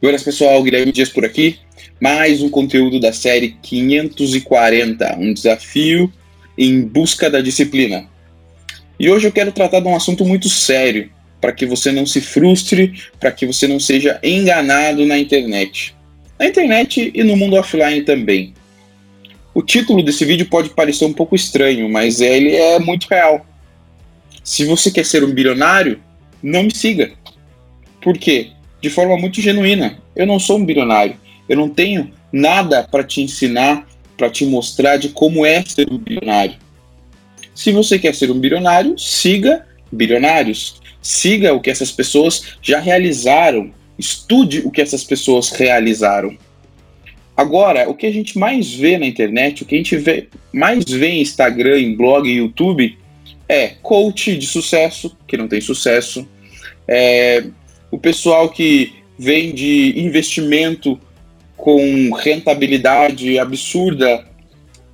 Buenas pessoal, Guilherme Dias por aqui. Mais um conteúdo da série 540, um desafio em busca da disciplina. E hoje eu quero tratar de um assunto muito sério, para que você não se frustre, para que você não seja enganado na internet. Na internet e no mundo offline também. O título desse vídeo pode parecer um pouco estranho, mas ele é muito real. Se você quer ser um bilionário, não me siga. Por quê? De forma muito genuína. Eu não sou um bilionário. Eu não tenho nada para te ensinar, para te mostrar de como é ser um bilionário. Se você quer ser um bilionário, siga bilionários. Siga o que essas pessoas já realizaram. Estude o que essas pessoas realizaram. Agora, o que a gente mais vê na internet, o que a gente vê, mais vê em Instagram, em blog, em YouTube, é coach de sucesso, que não tem sucesso, é, o pessoal que vende investimento com rentabilidade absurda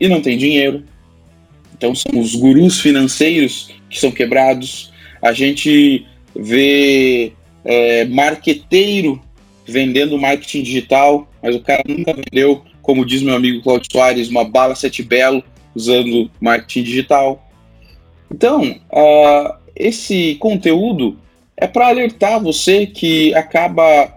e não tem dinheiro. Então são os gurus financeiros que são quebrados. A gente vê é, marqueteiro vendendo marketing digital, mas o cara nunca vendeu, como diz meu amigo Claudio Soares, uma bala sete belo usando marketing digital. Então, uh, esse conteúdo é para alertar você que acaba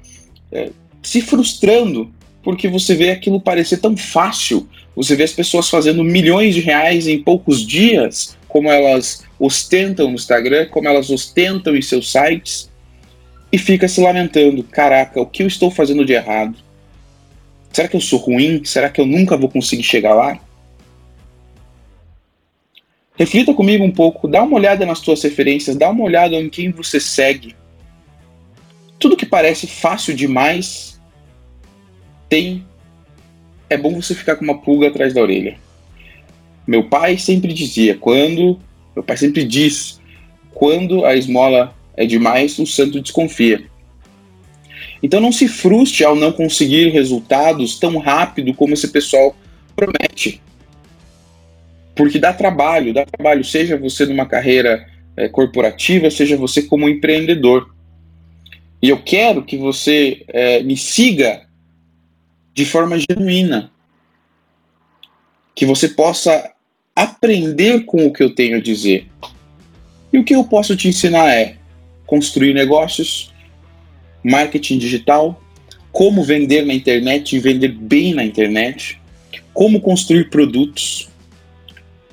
é, se frustrando porque você vê aquilo parecer tão fácil. Você vê as pessoas fazendo milhões de reais em poucos dias, como elas ostentam no Instagram, como elas ostentam em seus sites, e fica se lamentando: caraca, o que eu estou fazendo de errado? Será que eu sou ruim? Será que eu nunca vou conseguir chegar lá? Reflita comigo um pouco, dá uma olhada nas tuas referências, dá uma olhada em quem você segue. Tudo que parece fácil demais tem. É bom você ficar com uma pulga atrás da orelha. Meu pai sempre dizia, quando. Meu pai sempre diz, quando a esmola é demais, o santo desconfia. Então não se frustre ao não conseguir resultados tão rápido como esse pessoal promete. Porque dá trabalho, dá trabalho, seja você numa carreira é, corporativa, seja você como empreendedor. E eu quero que você é, me siga de forma genuína. Que você possa aprender com o que eu tenho a dizer. E o que eu posso te ensinar é construir negócios, marketing digital, como vender na internet e vender bem na internet, como construir produtos,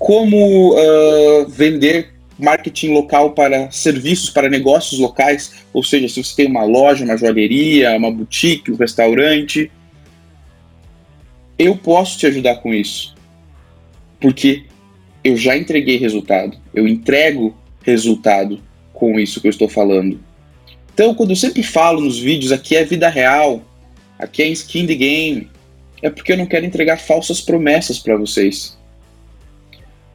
como uh, vender marketing local para serviços, para negócios locais, ou seja, se você tem uma loja, uma joalheria, uma boutique, um restaurante, eu posso te ajudar com isso, porque eu já entreguei resultado, eu entrego resultado com isso que eu estou falando. Então, quando eu sempre falo nos vídeos, aqui é vida real, aqui é skin the game, é porque eu não quero entregar falsas promessas para vocês.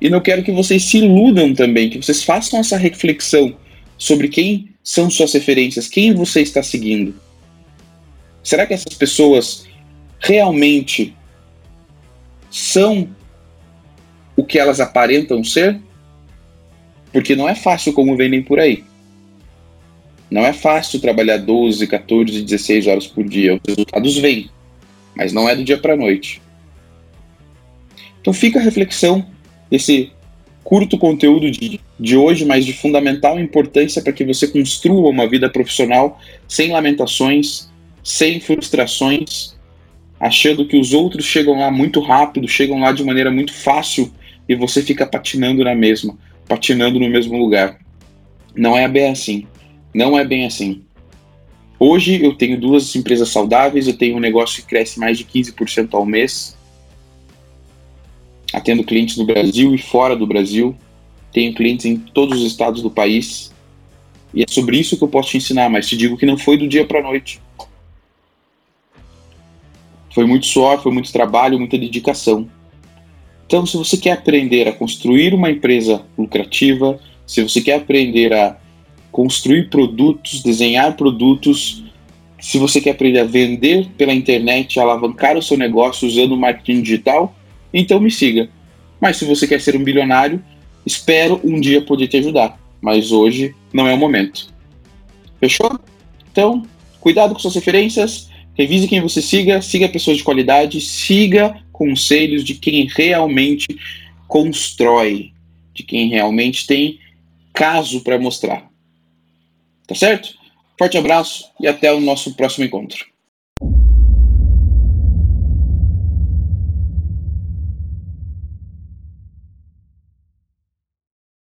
E não quero que vocês se iludam também, que vocês façam essa reflexão sobre quem são suas referências, quem você está seguindo. Será que essas pessoas realmente são o que elas aparentam ser? Porque não é fácil como vendem por aí. Não é fácil trabalhar 12, 14, 16 horas por dia. Os resultados vêm, mas não é do dia para a noite. Então fica a reflexão esse curto conteúdo de, de hoje, mas de fundamental importância para que você construa uma vida profissional sem lamentações, sem frustrações, achando que os outros chegam lá muito rápido, chegam lá de maneira muito fácil e você fica patinando na mesma, patinando no mesmo lugar. Não é bem assim. Não é bem assim. Hoje eu tenho duas empresas saudáveis, eu tenho um negócio que cresce mais de 15% ao mês, atendo clientes no Brasil e fora do Brasil, tenho clientes em todos os estados do país. E é sobre isso que eu posso te ensinar, mas te digo que não foi do dia para noite. Foi muito suor, foi muito trabalho, muita dedicação. Então, se você quer aprender a construir uma empresa lucrativa, se você quer aprender a construir produtos, desenhar produtos, se você quer aprender a vender pela internet, alavancar o seu negócio usando marketing digital, então me siga. Mas se você quer ser um bilionário, espero um dia poder te ajudar. Mas hoje não é o momento. Fechou? Então, cuidado com suas referências, Revise quem você siga, siga pessoas de qualidade, siga conselhos de quem realmente constrói, de quem realmente tem caso para mostrar. Tá certo? Forte abraço e até o nosso próximo encontro.